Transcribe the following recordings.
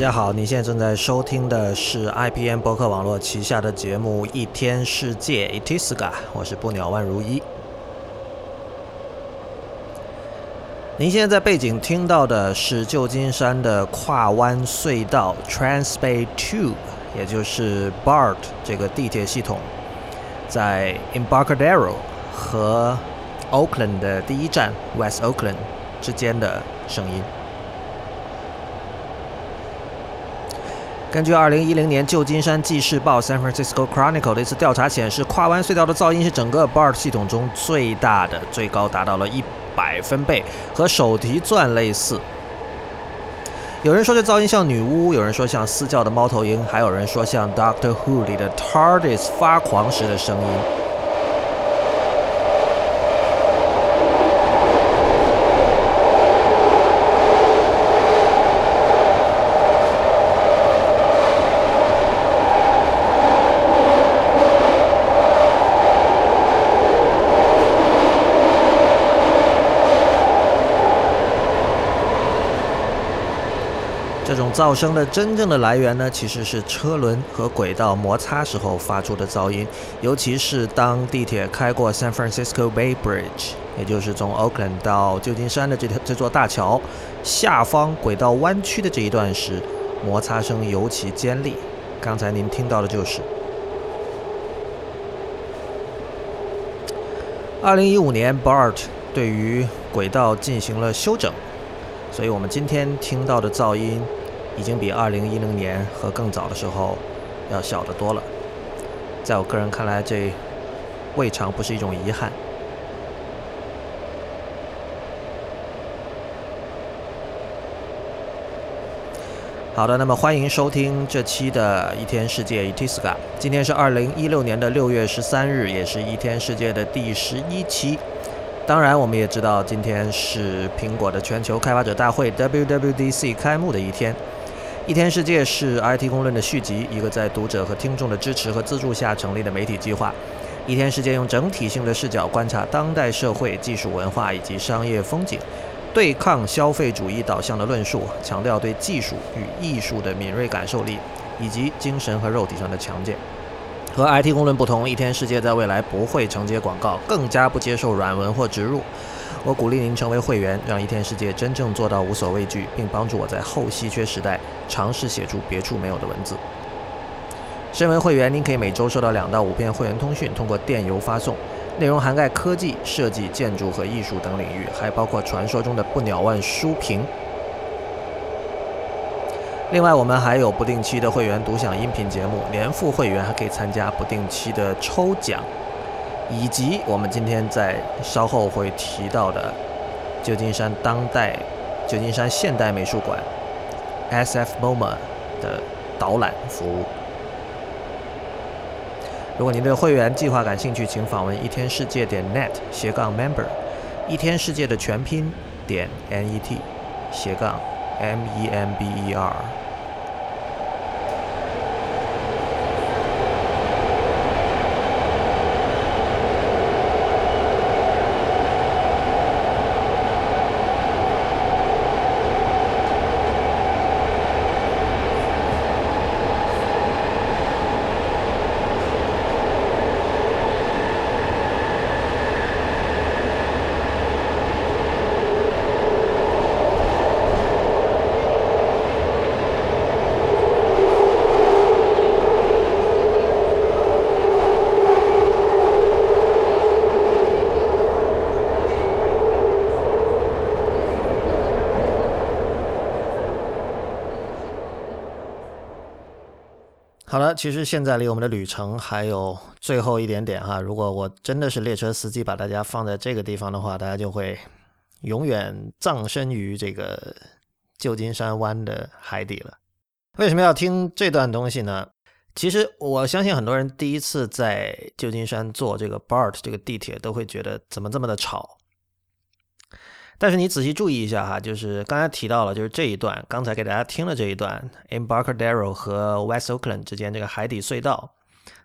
大家好，你现在正在收听的是 IPN 博客网络旗下的节目《一天世界》Itiska，我是不鸟万如一。您现在在背景听到的是旧金山的跨湾隧道 Transbay Tube，也就是 BART 这个地铁系统，在 Embarcadero 和 Oakland 的第一站 West Oakland 之间的声音。根据2010年旧金山纪事报 （San Francisco Chronicle） 的一次调查显示，跨湾隧道的噪音是整个 BART 系统中最大的，最高达到了一百分贝，和手提钻类似。有人说这噪音像女巫，有人说像私教的猫头鹰，还有人说像 Doctor Who 里的 TARDIS 发狂时的声音。噪声的真正的来源呢，其实是车轮和轨道摩擦时候发出的噪音，尤其是当地铁开过 San Francisco Bay Bridge，也就是从 Oakland 到旧金山的这条这座大桥下方轨道弯曲的这一段时，摩擦声尤其尖利。刚才您听到的就是。二零一五年，BART 对于轨道进行了修整，所以我们今天听到的噪音。已经比2010年和更早的时候要小得多了。在我个人看来，这未尝不是一种遗憾。好的，那么欢迎收听这期的一天世界 Itiska。今天是2016年的6月13日，也是一天世界的第十一期。当然，我们也知道今天是苹果的全球开发者大会 WWDC 开幕的一天。一天世界是 IT 公论的续集，一个在读者和听众的支持和资助下成立的媒体计划。一天世界用整体性的视角观察当代社会、技术文化以及商业风景，对抗消费主义导向的论述，强调对技术与艺术的敏锐感受力，以及精神和肉体上的强健。和 IT 公论不同，一天世界在未来不会承接广告，更加不接受软文或植入。我鼓励您成为会员，让一天世界真正做到无所畏惧，并帮助我在后稀缺时代尝试写出别处没有的文字。身为会员，您可以每周收到两到五篇会员通讯，通过电邮发送，内容涵盖科技、设计、建筑和艺术等领域，还包括传说中的不鸟万书评。另外，我们还有不定期的会员独享音频节目，年付会员还可以参加不定期的抽奖。以及我们今天在稍后会提到的旧金山当代、旧金山现代美术馆 （S.F. MoMA） 的导览服务。如果您对会员计划感兴趣，请访问一天世界点 net 斜杠 member，一天世界的全拼点 net 斜杠 member。好了，其实现在离我们的旅程还有最后一点点哈。如果我真的是列车司机，把大家放在这个地方的话，大家就会永远葬身于这个旧金山湾的海底了。为什么要听这段东西呢？其实我相信很多人第一次在旧金山坐这个 BART 这个地铁，都会觉得怎么这么的吵。但是你仔细注意一下哈，就是刚才提到了，就是这一段，刚才给大家听了这一段，Embarcadero 和 West Oakland 之间这个海底隧道，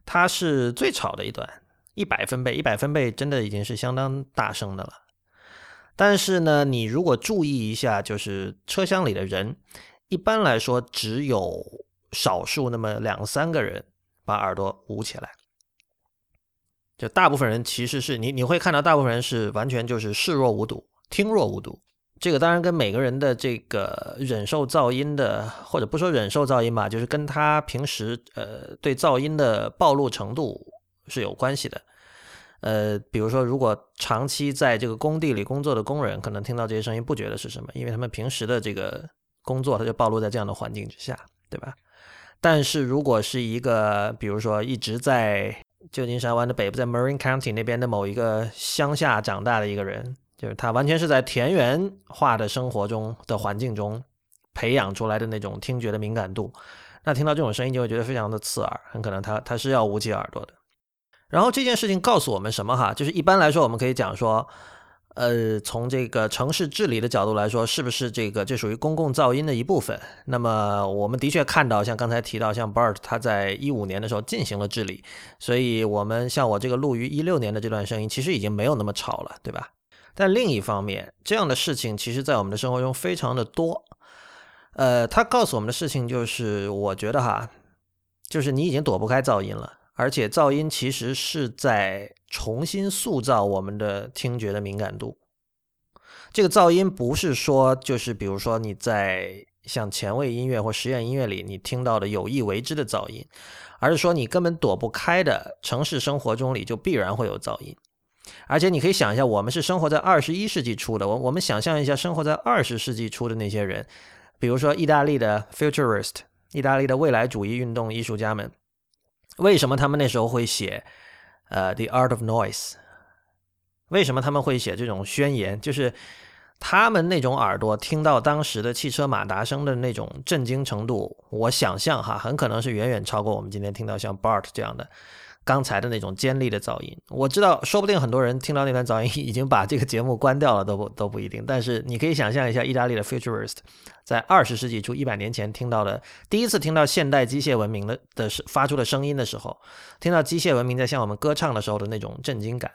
它是最吵的一段，一百分贝，一百分贝真的已经是相当大声的了。但是呢，你如果注意一下，就是车厢里的人，一般来说只有少数那么两三个人把耳朵捂起来，就大部分人其实是你你会看到大部分人是完全就是视若无睹、听若无睹。这个当然跟每个人的这个忍受噪音的，或者不说忍受噪音吧，就是跟他平时呃对噪音的暴露程度是有关系的。呃，比如说，如果长期在这个工地里工作的工人，可能听到这些声音不觉得是什么，因为他们平时的这个工作，他就暴露在这样的环境之下，对吧？但是如果是一个，比如说一直在旧金山湾的北部，在 Marin County 那边的某一个乡下长大的一个人，就是他完全是在田园化的生活中的环境中培养出来的那种听觉的敏感度，那听到这种声音就会觉得非常的刺耳，很可能他他是要捂起耳朵的。然后这件事情告诉我们什么哈？就是一般来说，我们可以讲说，呃，从这个城市治理的角度来说，是不是这个这属于公共噪音的一部分？那么我们的确看到，像刚才提到，像 Bart 他在一五年的时候进行了治理，所以我们像我这个录于一六年的这段声音，其实已经没有那么吵了，对吧？但另一方面，这样的事情其实在我们的生活中非常的多。呃，他告诉我们的事情就是，我觉得哈，就是你已经躲不开噪音了。而且噪音其实是在重新塑造我们的听觉的敏感度。这个噪音不是说就是比如说你在像前卫音乐或实验音乐里你听到的有意为之的噪音，而是说你根本躲不开的城市生活中里就必然会有噪音。而且你可以想一下，我们是生活在二十一世纪初的，我我们想象一下生活在二十世纪初的那些人，比如说意大利的 futurist，意大利的未来主义运动艺术家们。为什么他们那时候会写，呃，《The Art of Noise》？为什么他们会写这种宣言？就是他们那种耳朵听到当时的汽车马达声的那种震惊程度，我想象哈，很可能是远远超过我们今天听到像 Bart 这样的。刚才的那种尖利的噪音，我知道，说不定很多人听到那段噪音已经把这个节目关掉了，都不都不一定。但是你可以想象一下，意大利的 futurist 在二十世纪初一百年前听到的第一次听到现代机械文明的的发出的声音的时候，听到机械文明在向我们歌唱的时候的那种震惊感。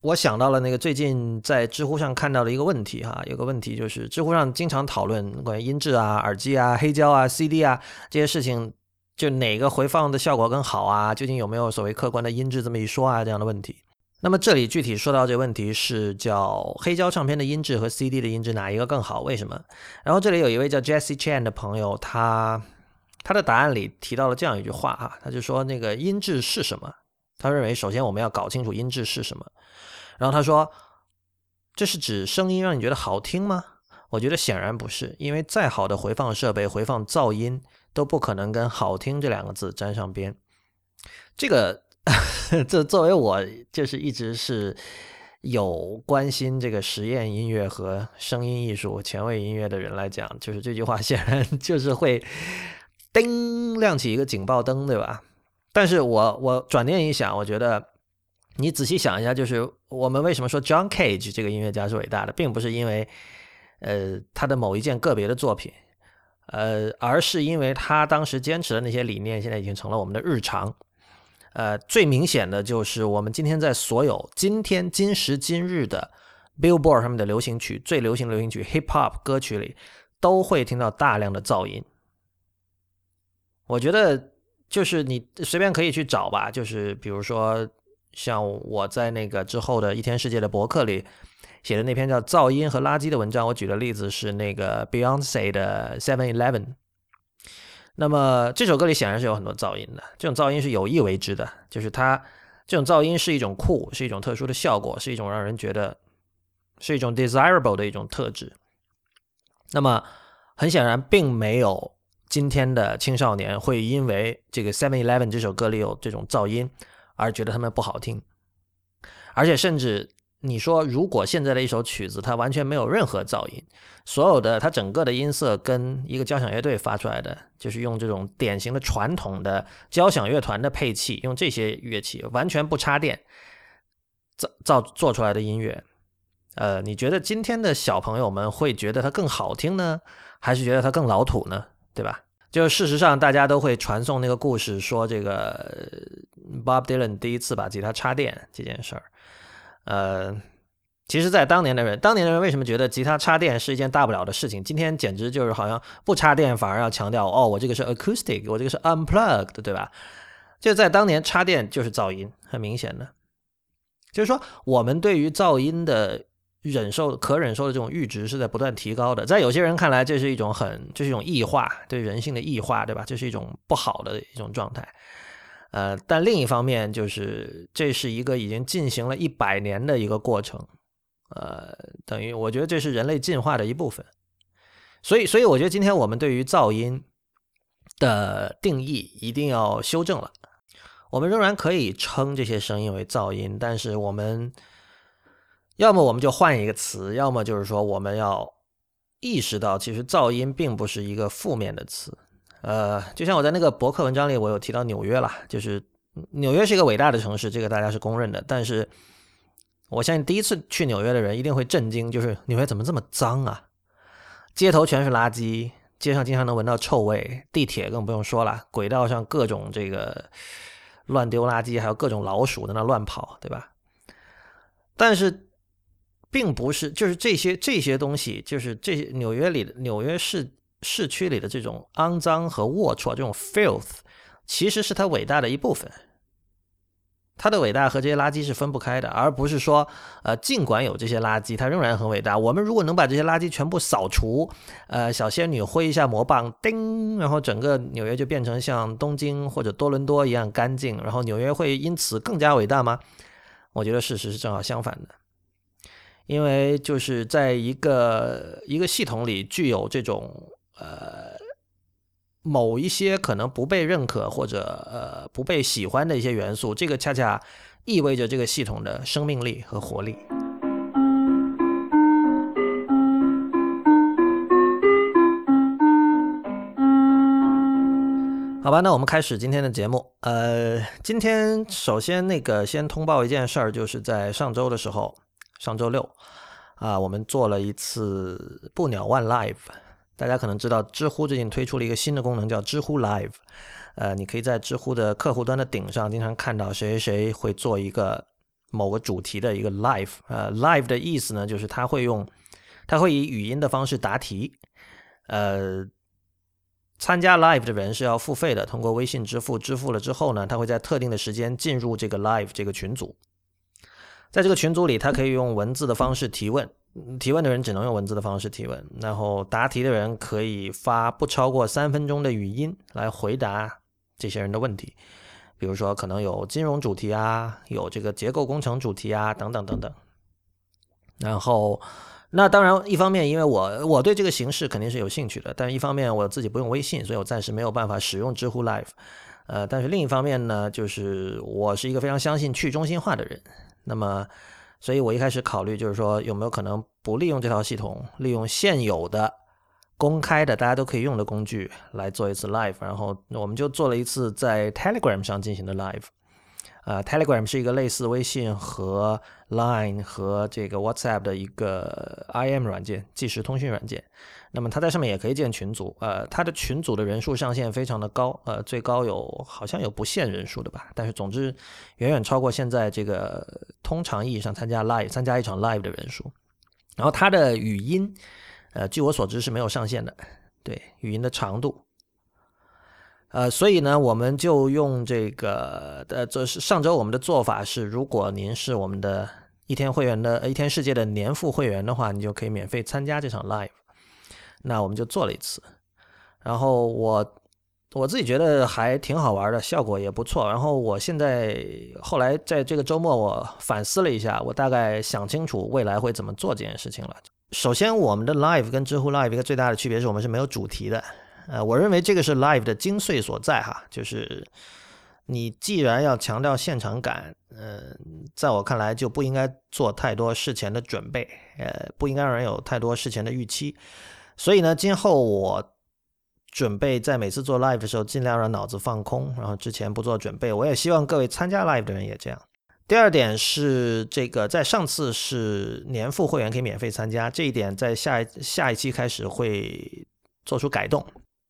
我想到了那个最近在知乎上看到的一个问题哈，有个问题就是知乎上经常讨论关于音质啊、耳机啊、黑胶啊、CD 啊这些事情。就哪个回放的效果更好啊？究竟有没有所谓客观的音质这么一说啊？这样的问题。那么这里具体说到这个问题是叫黑胶唱片的音质和 CD 的音质哪一个更好？为什么？然后这里有一位叫 Jesse Chan 的朋友，他他的答案里提到了这样一句话哈，他就说那个音质是什么？他认为首先我们要搞清楚音质是什么。然后他说，这是指声音让你觉得好听吗？我觉得显然不是，因为再好的回放设备回放噪音。都不可能跟“好听”这两个字沾上边。这个，这作为我就是一直是有关心这个实验音乐和声音艺术、前卫音乐的人来讲，就是这句话显然 就是会叮亮起一个警报灯，对吧？但是我我转念一想，我觉得你仔细想一下，就是我们为什么说 John Cage 这个音乐家是伟大的，并不是因为呃他的某一件个别的作品。呃，而是因为他当时坚持的那些理念，现在已经成了我们的日常。呃，最明显的就是我们今天在所有今天今时今日的 Billboard 上面的流行曲、最流行流行曲 Hip Hop 歌曲里，都会听到大量的噪音。我觉得就是你随便可以去找吧，就是比如说像我在那个之后的一天世界的博客里。写的那篇叫《噪音和垃圾》的文章，我举的例子是那个 Beyonce 的 Seven Eleven。那么这首歌里显然是有很多噪音的，这种噪音是有意为之的，就是它这种噪音是一种酷，是一种特殊的效果，是一种让人觉得是一种 desirable 的一种特质。那么很显然，并没有今天的青少年会因为这个 Seven Eleven 这首歌里有这种噪音而觉得他们不好听，而且甚至。你说，如果现在的一首曲子它完全没有任何噪音，所有的它整个的音色跟一个交响乐队发出来的，就是用这种典型的传统的交响乐团的配器，用这些乐器完全不插电造造做出来的音乐，呃，你觉得今天的小朋友们会觉得它更好听呢，还是觉得它更老土呢？对吧？就事实上，大家都会传颂那个故事，说这个 Bob Dylan 第一次把吉他插电这件事儿。呃，其实，在当年的人，当年的人为什么觉得吉他插电是一件大不了的事情？今天简直就是好像不插电反而要强调哦，我这个是 acoustic，我这个是 unplugged，对吧？就在当年插电就是噪音，很明显的，就是说我们对于噪音的忍受、可忍受的这种阈值是在不断提高的。在有些人看来，这是一种很，这是一种异化，对人性的异化，对吧？这是一种不好的一种状态。呃，但另一方面，就是这是一个已经进行了一百年的一个过程。呃，等于我觉得这是人类进化的一部分，所以，所以我觉得今天我们对于噪音的定义一定要修正了。我们仍然可以称这些声音为噪音，但是我们要么我们就换一个词，要么就是说我们要意识到，其实噪音并不是一个负面的词。呃，就像我在那个博客文章里，我有提到纽约了，就是纽约是一个伟大的城市，这个大家是公认的，但是。我相信第一次去纽约的人一定会震惊，就是纽约怎么这么脏啊？街头全是垃圾，街上经常能闻到臭味，地铁更不用说了，轨道上各种这个乱丢垃圾，还有各种老鼠在那乱跑，对吧？但是，并不是，就是这些这些东西，就是这些纽约里的纽约市市区里的这种肮脏和龌龊，这种 filth，其实是它伟大的一部分。它的伟大和这些垃圾是分不开的，而不是说，呃，尽管有这些垃圾，它仍然很伟大。我们如果能把这些垃圾全部扫除，呃，小仙女挥一下魔棒，叮，然后整个纽约就变成像东京或者多伦多一样干净，然后纽约会因此更加伟大吗？我觉得事实是正好相反的，因为就是在一个一个系统里具有这种呃。某一些可能不被认可或者呃不被喜欢的一些元素，这个恰恰意味着这个系统的生命力和活力。好吧，那我们开始今天的节目。呃，今天首先那个先通报一件事儿，就是在上周的时候，上周六啊，我们做了一次不鸟 One Live。大家可能知道，知乎最近推出了一个新的功能，叫知乎 Live。呃，你可以在知乎的客户端的顶上，经常看到谁谁谁会做一个某个主题的一个 Live。呃，Live 的意思呢，就是他会用，他会以语音的方式答题。呃，参加 Live 的人是要付费的，通过微信支付支付了之后呢，他会在特定的时间进入这个 Live 这个群组，在这个群组里，他可以用文字的方式提问。提问的人只能用文字的方式提问，然后答题的人可以发不超过三分钟的语音来回答这些人的问题。比如说，可能有金融主题啊，有这个结构工程主题啊，等等等等。然后，那当然，一方面因为我我对这个形式肯定是有兴趣的，但是一方面我自己不用微信，所以我暂时没有办法使用知乎 Live。呃，但是另一方面呢，就是我是一个非常相信去中心化的人，那么。所以我一开始考虑就是说，有没有可能不利用这套系统，利用现有的公开的大家都可以用的工具来做一次 live，然后我们就做了一次在 Telegram 上进行的 live。呃，Telegram 是一个类似微信和 Line 和这个 WhatsApp 的一个 IM 软件，即时通讯软件。那么它在上面也可以建群组，呃，它的群组的人数上限非常的高，呃，最高有好像有不限人数的吧，但是总之远远超过现在这个通常意义上参加 live 参加一场 live 的人数。然后它的语音，呃，据我所知是没有上限的，对语音的长度。呃，所以呢，我们就用这个，呃，这是上周我们的做法是，如果您是我们的一天会员的一天世界的年付会员的话，你就可以免费参加这场 live。那我们就做了一次，然后我我自己觉得还挺好玩的，效果也不错。然后我现在后来在这个周末我反思了一下，我大概想清楚未来会怎么做这件事情了。首先，我们的 live 跟知乎 live 一个最大的区别是我们是没有主题的。呃，我认为这个是 live 的精髓所在哈，就是你既然要强调现场感，嗯，在我看来就不应该做太多事前的准备，呃，不应该让人有太多事前的预期。所以呢，今后我准备在每次做 live 的时候，尽量让脑子放空，然后之前不做准备。我也希望各位参加 live 的人也这样。第二点是这个，在上次是年付会员可以免费参加，这一点在下一下一期开始会做出改动。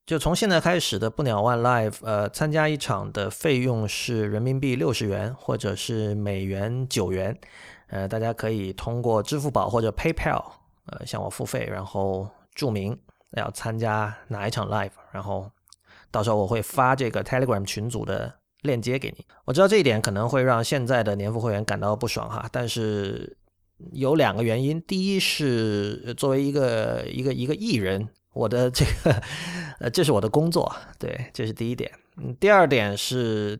就从现在开始的不鸟 One Live，呃，参加一场的费用是人民币六十元或者是美元九元，呃，大家可以通过支付宝或者 PayPal，呃，向我付费，然后注明要参加哪一场 Live，然后到时候我会发这个 Telegram 群组的链接给你。我知道这一点可能会让现在的年付会员感到不爽哈，但是。有两个原因，第一是作为一个一个一个艺人，我的这个呃，这是我的工作，对，这是第一点。嗯，第二点是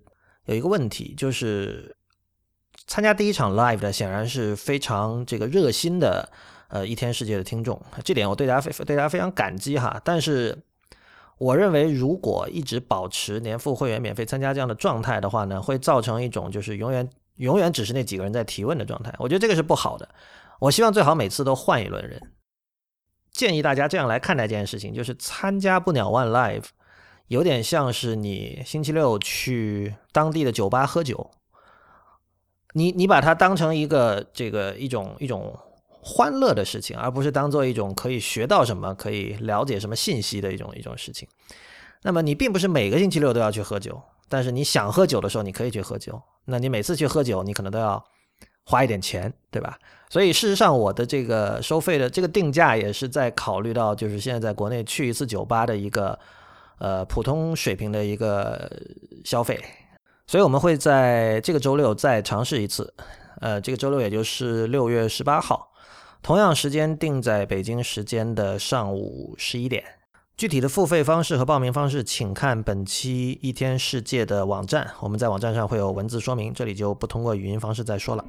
有一个问题，就是参加第一场 live 的显然是非常这个热心的呃一天世界的听众，这点我对大家非对大家非常感激哈。但是我认为，如果一直保持年付会员免费参加这样的状态的话呢，会造成一种就是永远。永远只是那几个人在提问的状态，我觉得这个是不好的。我希望最好每次都换一轮人。建议大家这样来看待这件事情：，就是参加不鸟 One Live，有点像是你星期六去当地的酒吧喝酒。你你把它当成一个这个一种一种欢乐的事情，而不是当做一种可以学到什么、可以了解什么信息的一种一种事情。那么你并不是每个星期六都要去喝酒。但是你想喝酒的时候，你可以去喝酒。那你每次去喝酒，你可能都要花一点钱，对吧？所以事实上，我的这个收费的这个定价也是在考虑到，就是现在在国内去一次酒吧的一个呃普通水平的一个消费。所以我们会在这个周六再尝试一次，呃，这个周六也就是六月十八号，同样时间定在北京时间的上午十一点。具体的付费方式和报名方式，请看本期一天世界的网站。我们在网站上会有文字说明，这里就不通过语音方式再说了。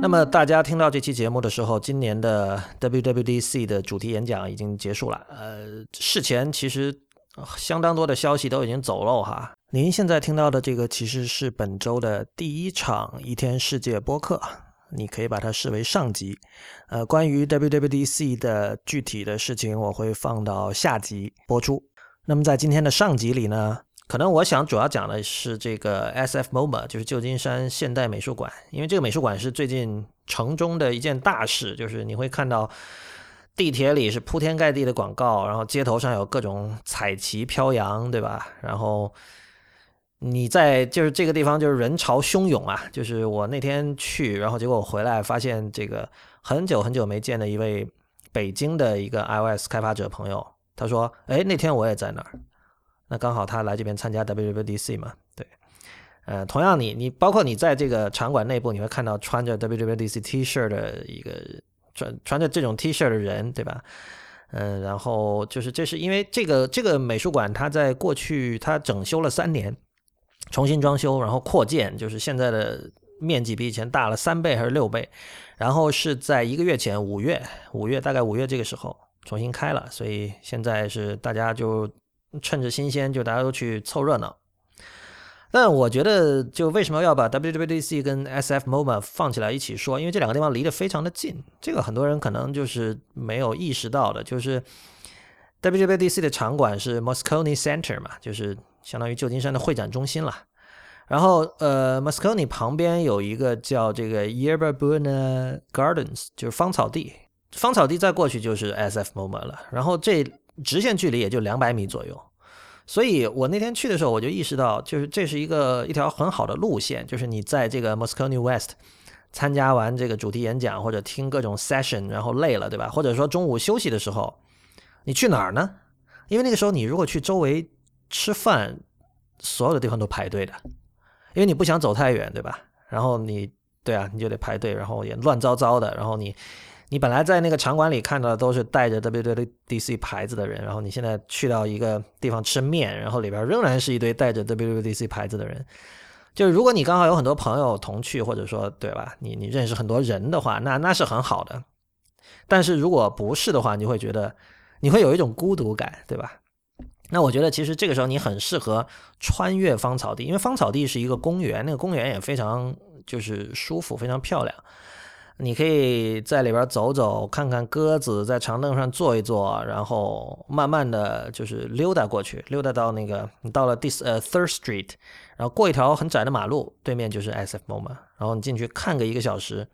那么大家听到这期节目的时候，今年的 WWDC 的主题演讲已经结束了。呃，事前其实相当多的消息都已经走漏哈。您现在听到的这个其实是本周的第一场一天世界播客，你可以把它视为上集。呃，关于 WWDC 的具体的事情，我会放到下集播出。那么在今天的上集里呢，可能我想主要讲的是这个 SF MoMA，就是旧金山现代美术馆，因为这个美术馆是最近城中的一件大事，就是你会看到地铁里是铺天盖地的广告，然后街头上有各种彩旗飘扬，对吧？然后你在就是这个地方就是人潮汹涌啊，就是我那天去，然后结果我回来发现这个很久很久没见的一位北京的一个 iOS 开发者朋友，他说：“哎，那天我也在那儿，那刚好他来这边参加 WWDC 嘛，对，呃，同样你你包括你在这个场馆内部，你会看到穿着 WWDC T 恤的一个穿穿着这种 T 恤的人，对吧？嗯，然后就是这是因为这个这个美术馆它在过去它整修了三年。重新装修，然后扩建，就是现在的面积比以前大了三倍还是六倍，然后是在一个月前五月，五月大概五月这个时候重新开了，所以现在是大家就趁着新鲜，就大家都去凑热闹。但我觉得，就为什么要把 WWDC 跟 SF MoMA 放起来一起说？因为这两个地方离得非常的近，这个很多人可能就是没有意识到的，就是 WWDC 的场馆是 Moscone Center 嘛，就是。相当于旧金山的会展中心了，然后呃，Moscone 旁边有一个叫这个 Yerba Buena Gardens，就是芳草地。芳草地再过去就是 SF MoMA 了，然后这直线距离也就两百米左右。所以我那天去的时候，我就意识到，就是这是一个一条很好的路线，就是你在这个 Moscone West 参加完这个主题演讲或者听各种 session，然后累了，对吧？或者说中午休息的时候，你去哪儿呢？因为那个时候你如果去周围。吃饭，所有的地方都排队的，因为你不想走太远，对吧？然后你，对啊，你就得排队，然后也乱糟糟的。然后你，你本来在那个场馆里看到的都是带着 WWDC 牌子的人，然后你现在去到一个地方吃面，然后里边仍然是一堆带着 WWDC 牌子的人。就是如果你刚好有很多朋友同去，或者说对吧，你你认识很多人的话，那那是很好的。但是如果不是的话，你会觉得你会有一种孤独感，对吧？那我觉得其实这个时候你很适合穿越芳草地，因为芳草地是一个公园，那个公园也非常就是舒服，非常漂亮。你可以在里边走走，看看鸽子，在长凳上坐一坐，然后慢慢的就是溜达过去，溜达到那个你到了第呃 Third Street，然后过一条很窄的马路，对面就是 SF MoMA，然后你进去看个一个小时，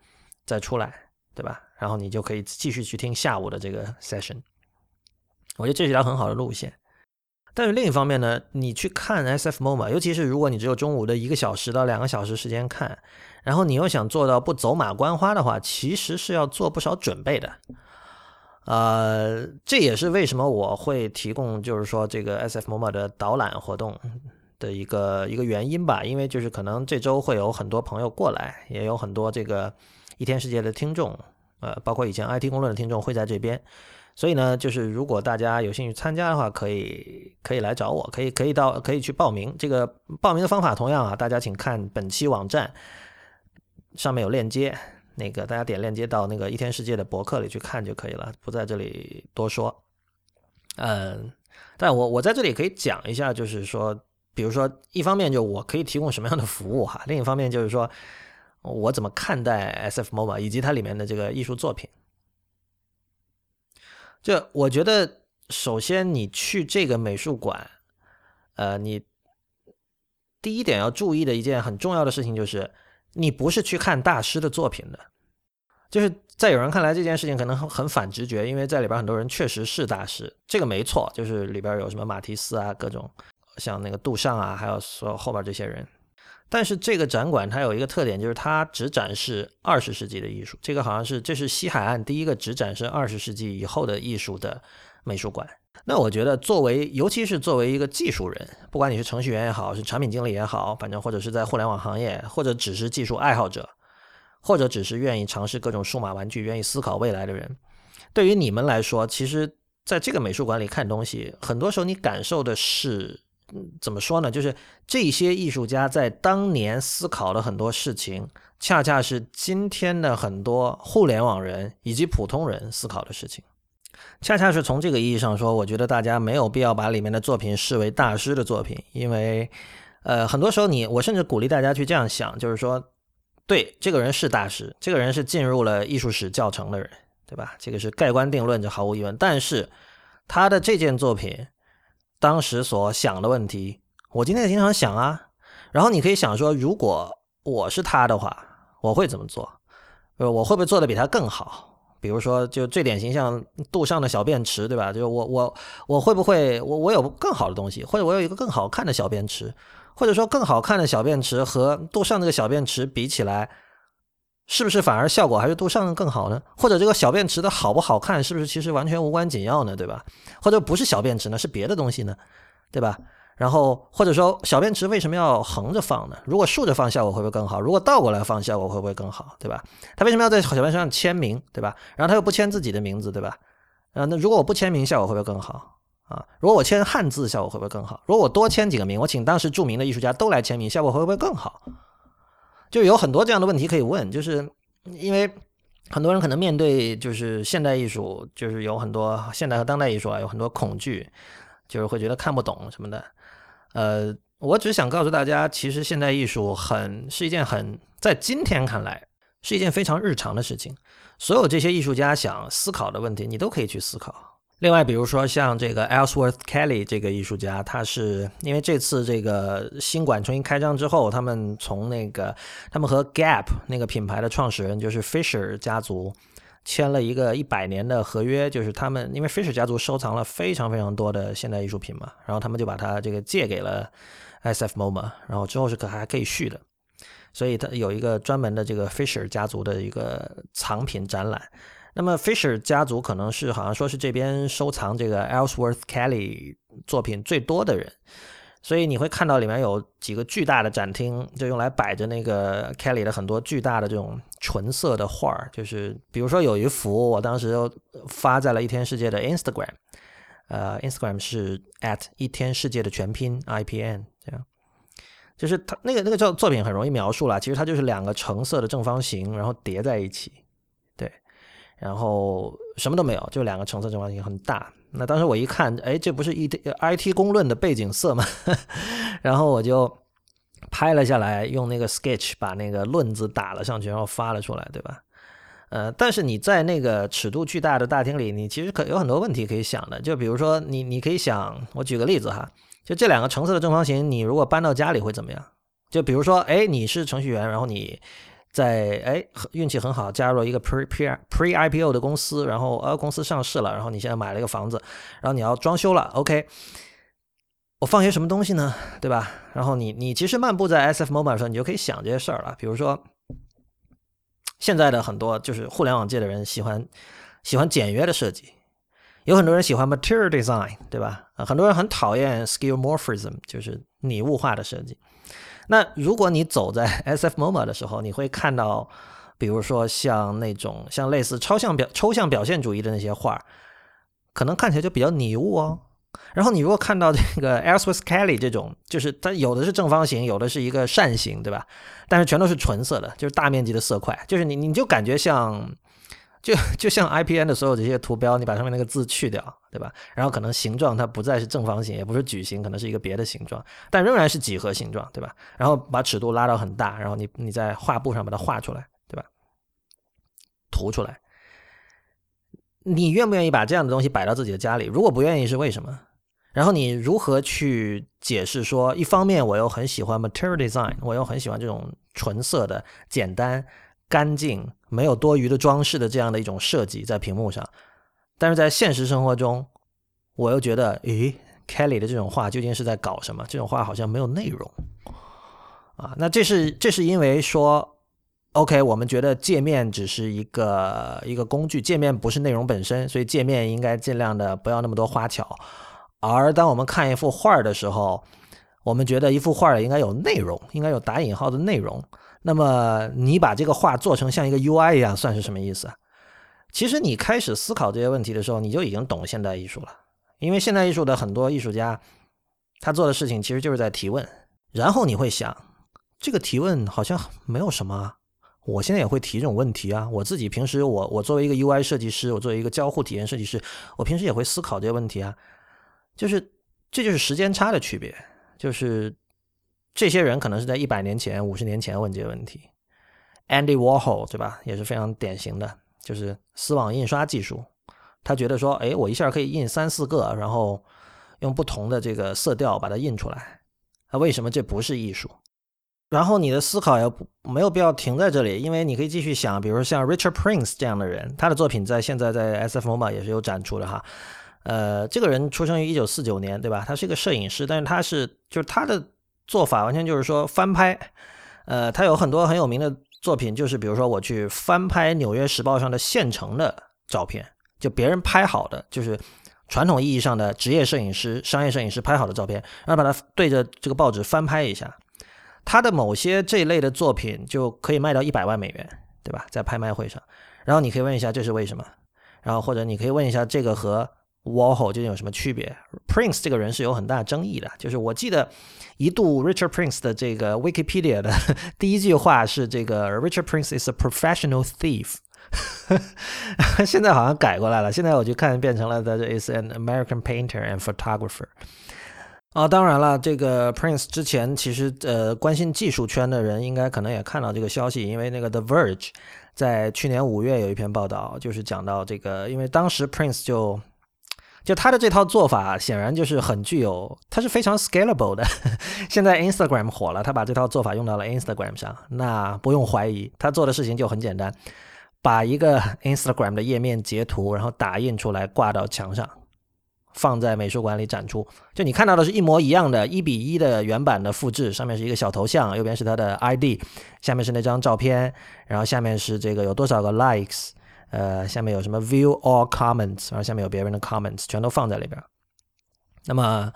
再出来，对吧？然后你就可以继续去听下午的这个 session。我觉得这是一条很好的路线。但是另一方面呢，你去看 SF MOMA，尤其是如果你只有中午的一个小时到两个小时时间看，然后你又想做到不走马观花的话，其实是要做不少准备的。呃，这也是为什么我会提供就是说这个 SF 某某的导览活动的一个一个原因吧。因为就是可能这周会有很多朋友过来，也有很多这个一天世界的听众，呃，包括以前 IT 公论的听众会在这边。所以呢，就是如果大家有兴趣参加的话，可以可以来找我，可以可以到可以去报名。这个报名的方法同样啊，大家请看本期网站上面有链接，那个大家点链接到那个一天世界的博客里去看就可以了，不在这里多说。嗯，但我我在这里可以讲一下，就是说，比如说，一方面就我可以提供什么样的服务哈，另一方面就是说我怎么看待 SF MOMA 以及它里面的这个艺术作品。就我觉得，首先你去这个美术馆，呃，你第一点要注意的一件很重要的事情就是，你不是去看大师的作品的。就是在有人看来，这件事情可能很很反直觉，因为在里边很多人确实是大师，这个没错。就是里边有什么马蒂斯啊，各种像那个杜尚啊，还有所有后边这些人。但是这个展馆它有一个特点，就是它只展示二十世纪的艺术。这个好像是这是西海岸第一个只展示二十世纪以后的艺术的美术馆。那我觉得，作为尤其是作为一个技术人，不管你是程序员也好，是产品经理也好，反正或者是在互联网行业，或者只是技术爱好者，或者只是愿意尝试各种数码玩具、愿意思考未来的人，对于你们来说，其实在这个美术馆里看东西，很多时候你感受的是。怎么说呢？就是这些艺术家在当年思考的很多事情，恰恰是今天的很多互联网人以及普通人思考的事情。恰恰是从这个意义上说，我觉得大家没有必要把里面的作品视为大师的作品，因为，呃，很多时候你，我甚至鼓励大家去这样想，就是说，对，这个人是大师，这个人是进入了艺术史教程的人，对吧？这个是盖棺定论，这毫无疑问。但是他的这件作品。当时所想的问题，我今天也经常想啊。然后你可以想说，如果我是他的话，我会怎么做？呃，我会不会做的比他更好？比如说，就最典型像杜尚的小便池，对吧？就我我我会不会我我有更好的东西，或者我有一个更好看的小便池，或者说更好看的小便池和杜尚那个小便池比起来？是不是反而效果还是杜尚更好呢？或者这个小便池的好不好看，是不是其实完全无关紧要呢？对吧？或者不是小便池呢，是别的东西呢？对吧？然后或者说小便池为什么要横着放呢？如果竖着放效果会不会更好？如果倒过来放效果会不会更好？对吧？他为什么要在小便池上签名？对吧？然后他又不签自己的名字，对吧？啊，那如果我不签名，效果会不会更好？啊，如果我签汉字，效果会不会更好？如果我多签几个名，我请当时著名的艺术家都来签名，效果会不会更好？就有很多这样的问题可以问，就是因为很多人可能面对就是现代艺术，就是有很多现代和当代艺术啊，有很多恐惧，就是会觉得看不懂什么的。呃，我只想告诉大家，其实现代艺术很是一件很在今天看来是一件非常日常的事情，所有这些艺术家想思考的问题，你都可以去思考。另外，比如说像这个 Ellsworth Kelly 这个艺术家，他是因为这次这个新馆重新开张之后，他们从那个他们和 Gap 那个品牌的创始人就是 Fisher 家族签了一个一百年的合约，就是他们因为 Fisher 家族收藏了非常非常多的现代艺术品嘛，然后他们就把它这个借给了 SF MOMA，然后之后是可还可以续的，所以他有一个专门的这个 Fisher 家族的一个藏品展览。那么，Fisher 家族可能是好像说是这边收藏这个 Ellsworth Kelly 作品最多的人，所以你会看到里面有几个巨大的展厅，就用来摆着那个 Kelly 的很多巨大的这种纯色的画儿。就是比如说有一幅，我当时发在了一天世界的 Instagram，呃，Instagram 是 at 一天世界的全拼 IPN，这样，就是它那个那个叫作品很容易描述了，其实它就是两个橙色的正方形，然后叠在一起。对然后什么都没有，就两个橙色正方形，很大。那当时我一看，哎，这不是 E I T 公论的背景色吗？然后我就拍了下来，用那个 Sketch 把那个“论”字打了上去，然后发了出来，对吧？呃，但是你在那个尺度巨大的大厅里，你其实可有很多问题可以想的。就比如说，你你可以想，我举个例子哈，就这两个橙色的正方形，你如果搬到家里会怎么样？就比如说，哎，你是程序员，然后你。在哎运气很好，加入了一个 pre pre pre IPO 的公司，然后呃公司上市了，然后你现在买了一个房子，然后你要装修了，OK，我放些什么东西呢？对吧？然后你你其实漫步在 SF Mobile 的时候，你就可以想这些事儿了。比如说，现在的很多就是互联网界的人喜欢喜欢简约的设计，有很多人喜欢 material design，对吧？很多人很讨厌 skeuomorphism，就是拟物化的设计。那如果你走在 SF MoMA 的时候，你会看到，比如说像那种像类似抽象表抽象表现主义的那些画，可能看起来就比较拟物哦。然后你如果看到这个 e l s w i t h Kelly 这种，就是它有的是正方形，有的是一个扇形，对吧？但是全都是纯色的，就是大面积的色块，就是你你就感觉像。就 就像 IPN 的所有这些图标，你把上面那个字去掉，对吧？然后可能形状它不再是正方形，也不是矩形，可能是一个别的形状，但仍然是几何形状，对吧？然后把尺度拉到很大，然后你你在画布上把它画出来，对吧？涂出来。你愿不愿意把这样的东西摆到自己的家里？如果不愿意，是为什么？然后你如何去解释说，一方面我又很喜欢 material design，我又很喜欢这种纯色的、简单、干净。没有多余的装饰的这样的一种设计在屏幕上，但是在现实生活中，我又觉得，诶，Kelly 的这种画究竟是在搞什么？这种画好像没有内容啊。那这是这是因为说，OK，我们觉得界面只是一个一个工具，界面不是内容本身，所以界面应该尽量的不要那么多花巧。而当我们看一幅画的时候，我们觉得一幅画应该有内容，应该有打引号的内容。那么你把这个画做成像一个 UI 一样，算是什么意思？其实你开始思考这些问题的时候，你就已经懂现代艺术了。因为现代艺术的很多艺术家，他做的事情其实就是在提问。然后你会想，这个提问好像没有什么。我现在也会提这种问题啊。我自己平时我我作为一个 UI 设计师，我作为一个交互体验设计师，我平时也会思考这些问题啊。就是这就是时间差的区别，就是。这些人可能是在一百年前、五十年前问这些问题。Andy Warhol 对吧，也是非常典型的，就是丝网印刷技术。他觉得说，哎，我一下可以印三四个，然后用不同的这个色调把它印出来。那为什么这不是艺术？然后你的思考要没有必要停在这里，因为你可以继续想，比如说像 Richard Prince 这样的人，他的作品在现在在 SF MoMA 也是有展出的哈。呃，这个人出生于一九四九年，对吧？他是一个摄影师，但是他是就是他的。做法完全就是说翻拍，呃，他有很多很有名的作品，就是比如说我去翻拍《纽约时报》上的现成的照片，就别人拍好的，就是传统意义上的职业摄影师、商业摄影师拍好的照片，然后把它对着这个报纸翻拍一下。他的某些这一类的作品就可以卖到一百万美元，对吧？在拍卖会上，然后你可以问一下这是为什么，然后或者你可以问一下这个和。Warhol 究竟有什么区别？Prince 这个人是有很大争议的。就是我记得一度 Richard Prince 的这个 Wikipedia 的第一句话是这个 Richard Prince is a professional thief。现在好像改过来了，现在我就看变成了 That is an American painter and photographer。啊，当然了，这个 Prince 之前其实呃关心技术圈的人应该可能也看到这个消息，因为那个 The Verge 在去年五月有一篇报道，就是讲到这个，因为当时 Prince 就就他的这套做法，显然就是很具有，它是非常 scalable 的。现在 Instagram 火了，他把这套做法用到了 Instagram 上，那不用怀疑，他做的事情就很简单，把一个 Instagram 的页面截图，然后打印出来挂到墙上，放在美术馆里展出。就你看到的是一模一样的，一比一的原版的复制，上面是一个小头像，右边是他的 ID，下面是那张照片，然后下面是这个有多少个 likes。呃，下面有什么 view all comments，然后下面有别人的 comments，全都放在里边。那么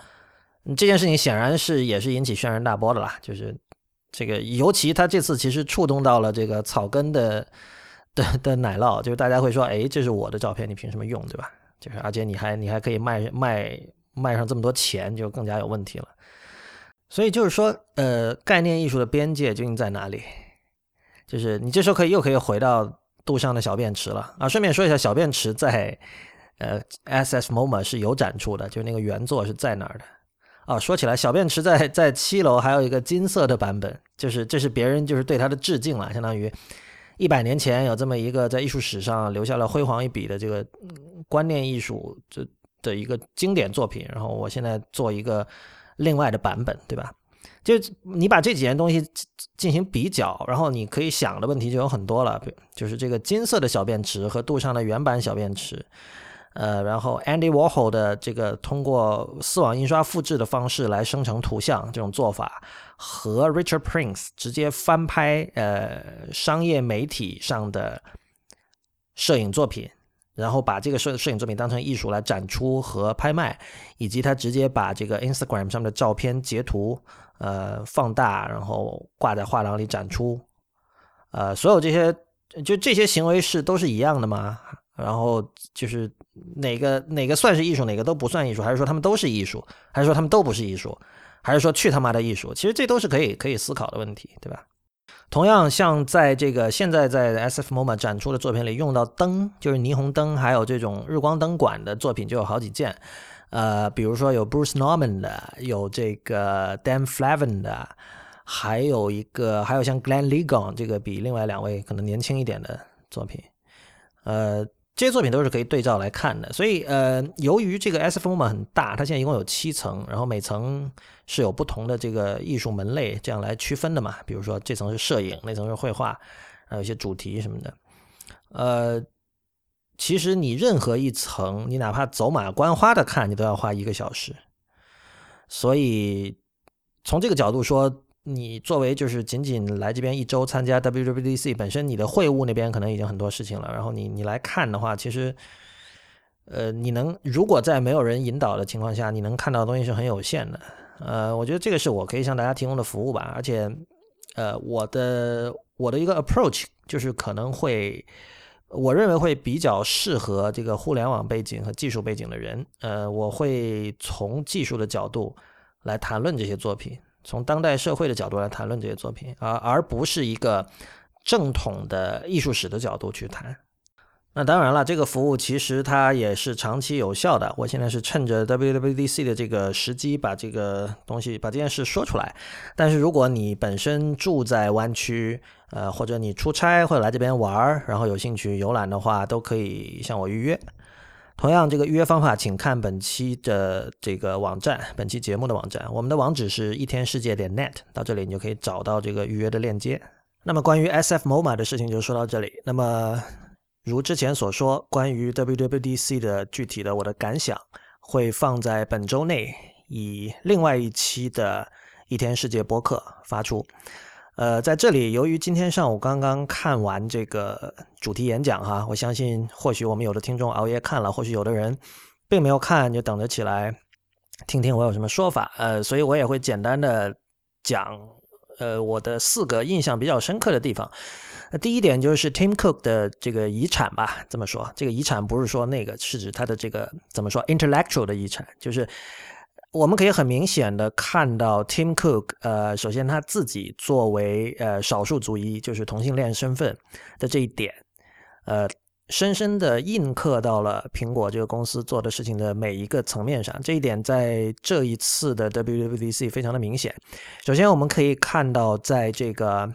这件事情显然是也是引起轩然大波的啦，就是这个，尤其他这次其实触动到了这个草根的的的奶酪，就是大家会说，哎，这是我的照片，你凭什么用，对吧？就是而且你还你还可以卖卖卖上这么多钱，就更加有问题了。所以就是说，呃，概念艺术的边界究竟在哪里？就是你这时候可以又可以回到。杜尚的小便池了啊！顺便说一下，小便池在呃 SS MoMA 是有展出的，就是那个原作是在哪儿的啊？说起来，小便池在在七楼还有一个金色的版本，就是这是别人就是对他的致敬了，相当于一百年前有这么一个在艺术史上留下了辉煌一笔的这个观念艺术这的一个经典作品，然后我现在做一个另外的版本，对吧？就你把这几件东西进行比较，然后你可以想的问题就有很多了，就是这个金色的小便池和杜尚的原版小便池，呃，然后 Andy Warhol 的这个通过丝网印刷复制的方式来生成图像这种做法，和 Richard Prince 直接翻拍呃商业媒体上的摄影作品。然后把这个摄摄影作品当成艺术来展出和拍卖，以及他直接把这个 Instagram 上的照片截图，呃，放大，然后挂在画廊里展出，呃，所有这些就这些行为是都是一样的吗？然后就是哪个哪个算是艺术，哪个都不算艺术，还是说他们都是艺术，还是说他们都不是艺术，还是说去他妈的艺术？其实这都是可以可以思考的问题，对吧？同样，像在这个现在在 S F MoMA 展出的作品里用到灯，就是霓虹灯，还有这种日光灯管的作品就有好几件。呃，比如说有 Bruce Norman 的，有这个 Dan Flavin 的，还有一个还有像 Glenn Ligon 这个比另外两位可能年轻一点的作品。呃。这些作品都是可以对照来看的，所以呃，由于这个 S F MoMA 很大，它现在一共有七层，然后每层是有不同的这个艺术门类这样来区分的嘛。比如说这层是摄影，那层是绘画，还有一些主题什么的。呃，其实你任何一层，你哪怕走马观花的看，你都要花一个小时。所以从这个角度说。你作为就是仅仅来这边一周参加 WWDC，本身你的会务那边可能已经很多事情了，然后你你来看的话，其实，呃，你能如果在没有人引导的情况下，你能看到的东西是很有限的。呃，我觉得这个是我可以向大家提供的服务吧。而且，呃，我的我的一个 approach 就是可能会，我认为会比较适合这个互联网背景和技术背景的人。呃，我会从技术的角度来谈论这些作品。从当代社会的角度来谈论这些作品，啊而不是一个正统的艺术史的角度去谈。那当然了，这个服务其实它也是长期有效的。我现在是趁着 WWDC 的这个时机，把这个东西把这件事说出来。但是如果你本身住在湾区，呃，或者你出差或者来这边玩儿，然后有兴趣游览的话，都可以向我预约。同样，这个预约方法，请看本期的这个网站，本期节目的网站。我们的网址是一天世界点 net，到这里你就可以找到这个预约的链接。那么关于 SF MoMA 的事情就说到这里。那么如之前所说，关于 WWDC 的具体的我的感想，会放在本周内以另外一期的一天世界播客发出。呃，在这里，由于今天上午刚刚看完这个主题演讲哈，我相信或许我们有的听众熬夜看了，或许有的人并没有看，就等着起来听听我有什么说法。呃，所以我也会简单的讲，呃，我的四个印象比较深刻的地方。第一点就是 Tim Cook 的这个遗产吧，这么说，这个遗产不是说那个，是指他的这个怎么说 intellectual 的遗产，就是。我们可以很明显的看到，Tim Cook，呃，首先他自己作为呃少数族裔，就是同性恋身份的这一点，呃，深深的印刻到了苹果这个公司做的事情的每一个层面上。这一点在这一次的 WWDC 非常的明显。首先，我们可以看到，在这个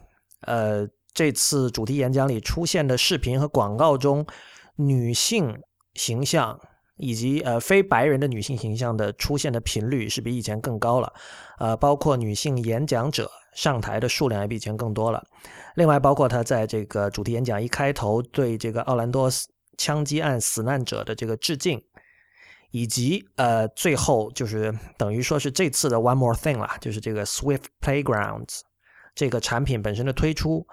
呃这次主题演讲里出现的视频和广告中，女性形象。以及呃非白人的女性形象的出现的频率是比以前更高了，呃，包括女性演讲者上台的数量也比以前更多了。另外，包括他在这个主题演讲一开头对这个奥兰多枪击案死难者的这个致敬，以及呃最后就是等于说是这次的 One More Thing 啦，就是这个 Swift Playgrounds 这个产品本身的推出，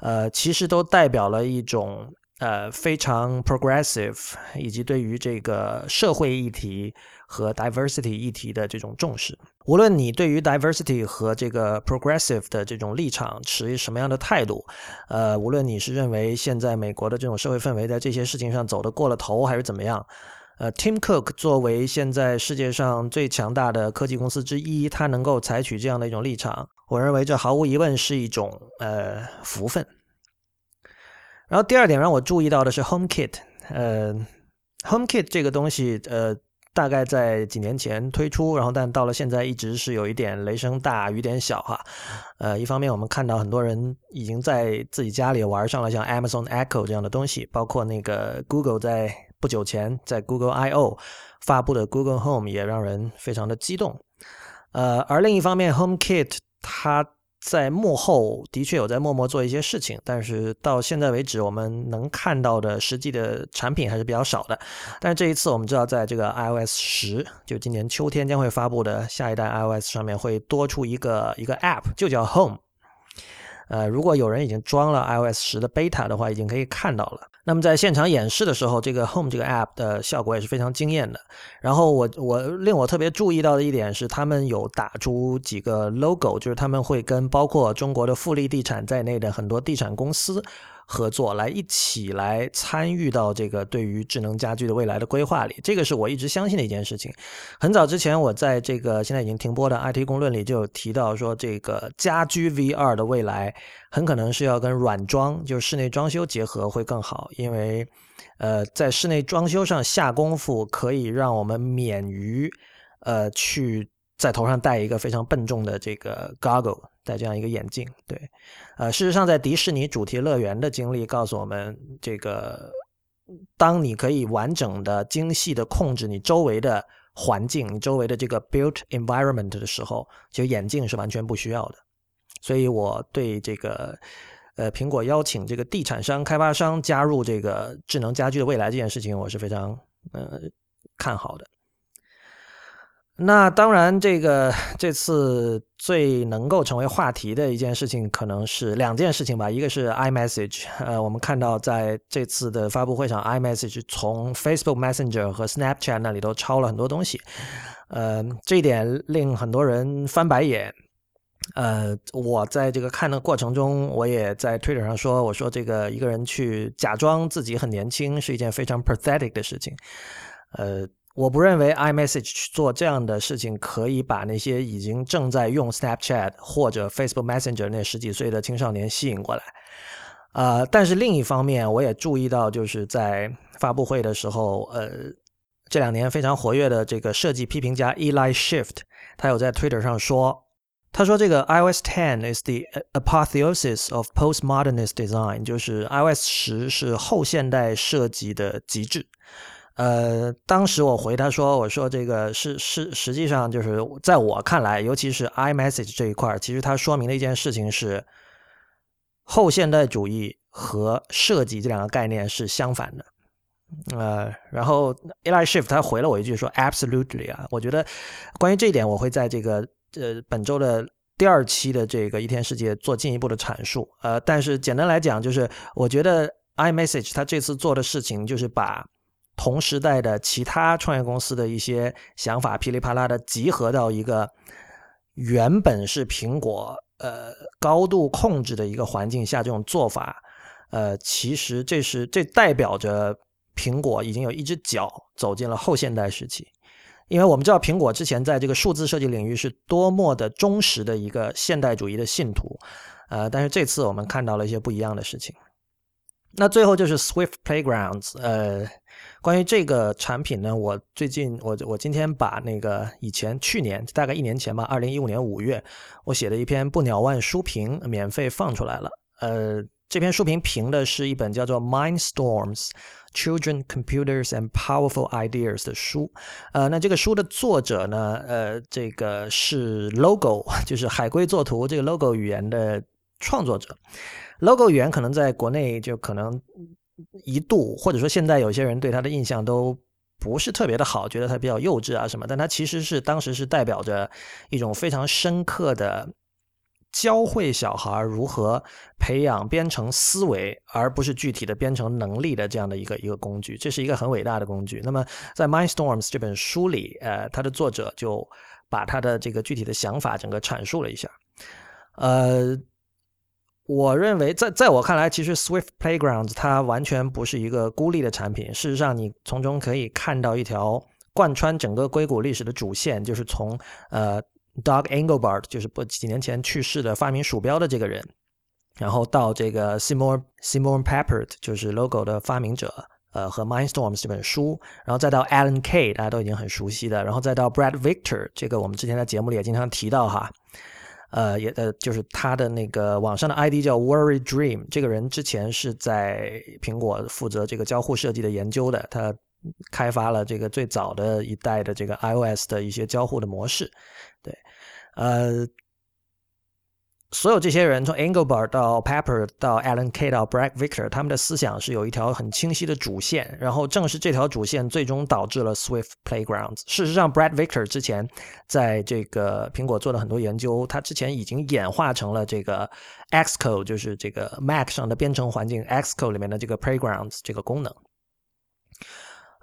呃，其实都代表了一种。呃，非常 progressive，以及对于这个社会议题和 diversity 议题的这种重视。无论你对于 diversity 和这个 progressive 的这种立场持什么样的态度，呃，无论你是认为现在美国的这种社会氛围在这些事情上走得过了头，还是怎么样，呃，Tim Cook 作为现在世界上最强大的科技公司之一，他能够采取这样的一种立场，我认为这毫无疑问是一种呃福分。然后第二点让我注意到的是 HomeKit，呃，HomeKit 这个东西，呃，大概在几年前推出，然后但到了现在一直是有一点雷声大雨点小哈，呃，一方面我们看到很多人已经在自己家里玩上了像 Amazon Echo 这样的东西，包括那个 Google 在不久前在 Google I/O 发布的 Google Home 也让人非常的激动。呃，而另一方面，HomeKit 他在幕后的确有在默默做一些事情，但是到现在为止，我们能看到的实际的产品还是比较少的。但是这一次，我们知道，在这个 iOS 十，就今年秋天将会发布的下一代 iOS 上面，会多出一个一个 App，就叫 Home。呃，如果有人已经装了 iOS 十的 beta 的话，已经可以看到了。那么在现场演示的时候，这个 Home 这个 app 的效果也是非常惊艳的。然后我我令我特别注意到的一点是，他们有打出几个 logo，就是他们会跟包括中国的富力地产在内的很多地产公司。合作来一起来参与到这个对于智能家居的未来的规划里，这个是我一直相信的一件事情。很早之前，我在这个现在已经停播的 IT 公论里就有提到说，这个家居 VR 的未来很可能是要跟软装，就是室内装修结合会更好，因为呃，在室内装修上下功夫可以让我们免于呃去在头上戴一个非常笨重的这个 goggle。戴这样一个眼镜，对，呃，事实上，在迪士尼主题乐园的经历告诉我们，这个当你可以完整的、精细的控制你周围的环境、你周围的这个 built environment 的时候，其实眼镜是完全不需要的。所以，我对这个呃，苹果邀请这个地产商、开发商加入这个智能家居的未来这件事情，我是非常呃看好的。那当然，这个这次最能够成为话题的一件事情，可能是两件事情吧。一个是 iMessage，呃，我们看到在这次的发布会上，iMessage 从 Facebook Messenger 和 Snapchat 那里都抄了很多东西，呃，这一点令很多人翻白眼。呃，我在这个看的过程中，我也在 Twitter 上说，我说这个一个人去假装自己很年轻是一件非常 pathetic 的事情，呃。我不认为 iMessage 去做这样的事情可以把那些已经正在用 Snapchat 或者 Facebook Messenger 那十几岁的青少年吸引过来。呃，但是另一方面，我也注意到，就是在发布会的时候，呃，这两年非常活跃的这个设计批评家 Eli Shift，他有在 Twitter 上说，他说这个 iOS 10 is the apotheosis of postmodernist design，就是 iOS 十是后现代设计的极致。呃，当时我回他说：“我说这个是是，实际上就是在我看来，尤其是 iMessage 这一块其实它说明的一件事情是，后现代主义和设计这两个概念是相反的。”呃，然后 Eli Shift 他回了我一句说：“Absolutely 啊！”我觉得关于这一点，我会在这个呃本周的第二期的这个一天世界做进一步的阐述。呃，但是简单来讲，就是我觉得 iMessage 它这次做的事情就是把。同时代的其他创业公司的一些想法噼里啪啦的集合到一个原本是苹果呃高度控制的一个环境下，这种做法，呃，其实这是这代表着苹果已经有一只脚走进了后现代时期，因为我们知道苹果之前在这个数字设计领域是多么的忠实的一个现代主义的信徒，呃，但是这次我们看到了一些不一样的事情。那最后就是 Swift Playgrounds，呃。关于这个产品呢，我最近我我今天把那个以前去年大概一年前吧，二零一五年五月我写的一篇不鸟万书评免费放出来了。呃，这篇书评评的是一本叫做《Mindstorms: Children, Computers and Powerful Ideas》的书。呃，那这个书的作者呢，呃，这个是 Logo，就是海龟作图这个 Logo 语言的创作者。Logo 语言可能在国内就可能。一度，或者说现在有些人对他的印象都不是特别的好，觉得他比较幼稚啊什么。但他其实是当时是代表着一种非常深刻的教会小孩如何培养编程思维，而不是具体的编程能力的这样的一个一个工具。这是一个很伟大的工具。那么在《Mindstorms》这本书里，呃，他的作者就把他的这个具体的想法整个阐述了一下，呃。我认为，在在我看来，其实 Swift Playgrounds 它完全不是一个孤立的产品。事实上，你从中可以看到一条贯穿整个硅谷历史的主线，就是从呃 Doug Engelbart，就是不几年前去世的发明鼠标的这个人，然后到这个 Simon Simon Papert，就是 Logo 的发明者，呃，和 Mindstorms 这本书，然后再到 Alan Kay，大家都已经很熟悉的，然后再到 Brad Victor，这个我们之前在节目里也经常提到哈。呃，也呃，就是他的那个网上的 ID 叫 Worry Dream，这个人之前是在苹果负责这个交互设计的研究的，他开发了这个最早的一代的这个 iOS 的一些交互的模式，对，呃。所有这些人，从 Engelbart 到 Pepper 到 Alan Kay 到 Brad Victor，他们的思想是有一条很清晰的主线，然后正是这条主线最终导致了 Swift Playgrounds。事实上，Brad Victor 之前在这个苹果做了很多研究，他之前已经演化成了这个 Xcode，就是这个 Mac 上的编程环境 Xcode 里面的这个 Playgrounds 这个功能。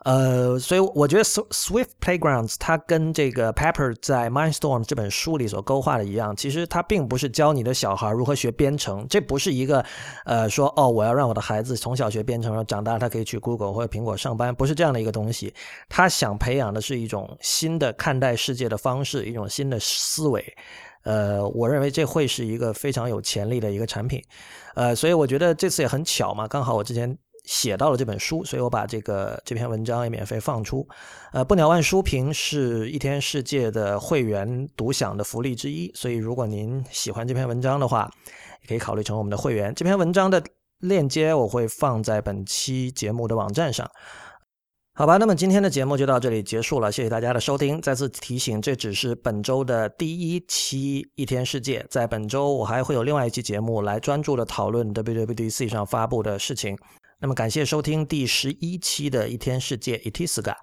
呃，所以我觉得 Swift Playgrounds 它跟这个 Pepper 在 Mindstorm 这本书里所勾画的一样，其实它并不是教你的小孩如何学编程，这不是一个呃说哦，我要让我的孩子从小学编程，然后长大他可以去 Google 或者苹果上班，不是这样的一个东西。他想培养的是一种新的看待世界的方式，一种新的思维。呃，我认为这会是一个非常有潜力的一个产品。呃，所以我觉得这次也很巧嘛，刚好我之前。写到了这本书，所以我把这个这篇文章也免费放出。呃，不鸟万书评是一天世界的会员独享的福利之一，所以如果您喜欢这篇文章的话，也可以考虑成为我们的会员。这篇文章的链接我会放在本期节目的网站上。好吧，那么今天的节目就到这里结束了，谢谢大家的收听。再次提醒，这只是本周的第一期一天世界，在本周我还会有另外一期节目来专注的讨论 WWDC 上发布的事情。那么感谢收听第十一期的一天世界 Itiska。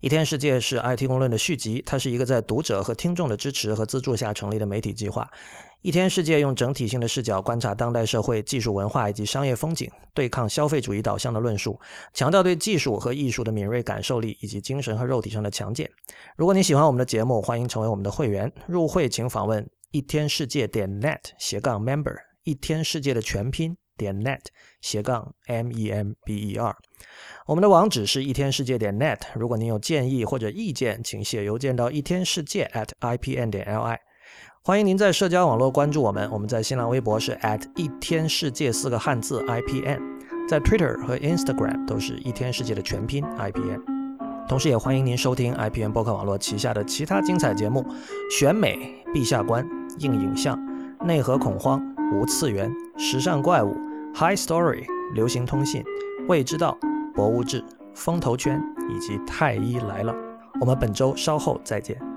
一天世界是 IT 公论的续集，它是一个在读者和听众的支持和资助下成立的媒体计划。一天世界用整体性的视角观察当代社会、技术文化以及商业风景，对抗消费主义导向的论述，强调对技术和艺术的敏锐感受力以及精神和肉体上的强健。如果你喜欢我们的节目，欢迎成为我们的会员。入会请访问一天世界点 net 斜杠 member，一天世界的全拼。点 net 斜杠 m e m b e r，我们的网址是一天世界点 net。如果您有建议或者意见，请写邮件到一天世界 at i p n 点 l i。欢迎您在社交网络关注我们，我们在新浪微博是 at 一天世界四个汉字 i p n，在 Twitter 和 Instagram 都是一天世界的全拼 i p n。同时也欢迎您收听 i p n 播客网络旗下的其他精彩节目：选美、陛下观、硬影像、内核恐慌、无次元、时尚怪物。High Story、流行通信、未知道、博物志、风投圈以及太医来了。我们本周稍后再见。